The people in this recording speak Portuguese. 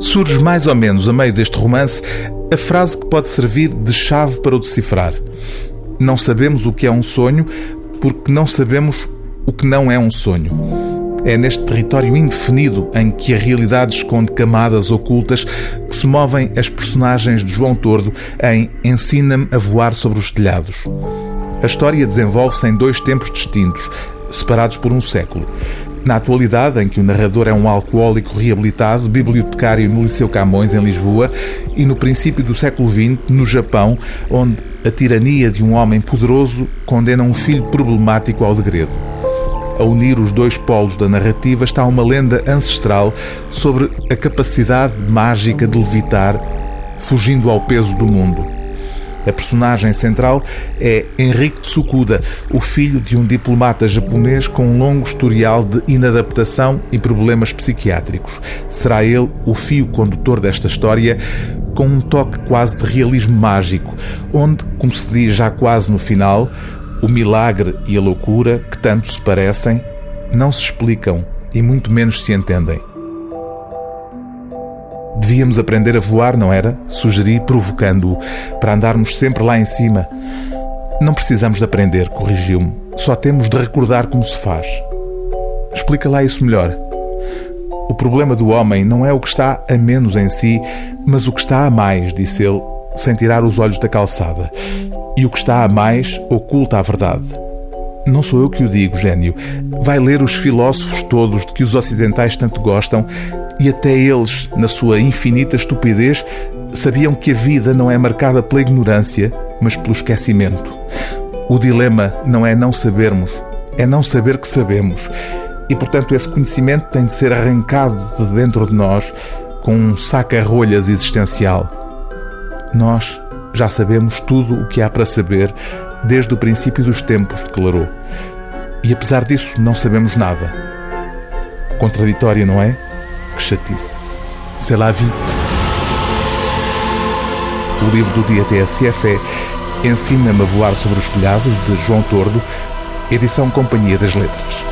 Surge mais ou menos a meio deste romance a frase que pode servir de chave para o decifrar. Não sabemos o que é um sonho porque não sabemos o que não é um sonho. É neste território indefinido em que a realidade esconde camadas ocultas que se movem as personagens de João Tordo em Ensina-me a voar sobre os telhados. A história desenvolve-se em dois tempos distintos, separados por um século. Na atualidade, em que o narrador é um alcoólico reabilitado, bibliotecário no Liceu Camões, em Lisboa, e no princípio do século XX, no Japão, onde a tirania de um homem poderoso condena um filho problemático ao degredo. A unir os dois polos da narrativa está uma lenda ancestral sobre a capacidade mágica de levitar, fugindo ao peso do mundo. A personagem central é Henrique Tsukuda, o filho de um diplomata japonês com um longo historial de inadaptação e problemas psiquiátricos. Será ele o fio condutor desta história, com um toque quase de realismo mágico, onde, como se diz já quase no final, o milagre e a loucura, que tanto se parecem, não se explicam e muito menos se entendem. Devíamos aprender a voar, não era? Sugeri, provocando-o, para andarmos sempre lá em cima. Não precisamos de aprender, corrigiu-me. Só temos de recordar como se faz. Explica lá isso melhor. O problema do homem não é o que está a menos em si, mas o que está a mais, disse ele, sem tirar os olhos da calçada. E o que está a mais oculta a verdade. Não sou eu que o digo, gênio. Vai ler os filósofos todos de que os ocidentais tanto gostam e até eles, na sua infinita estupidez, sabiam que a vida não é marcada pela ignorância, mas pelo esquecimento. O dilema não é não sabermos, é não saber que sabemos. E, portanto, esse conhecimento tem de ser arrancado de dentro de nós com um saca-rolhas existencial. Nós já sabemos tudo o que há para saber desde o princípio dos tempos, declarou. E apesar disso, não sabemos nada. Contraditório, não é? Que chatice. C'est la vie. O livro do dia TSF é Ensina-me a voar sobre os telhados, de João Tordo, edição Companhia das Letras.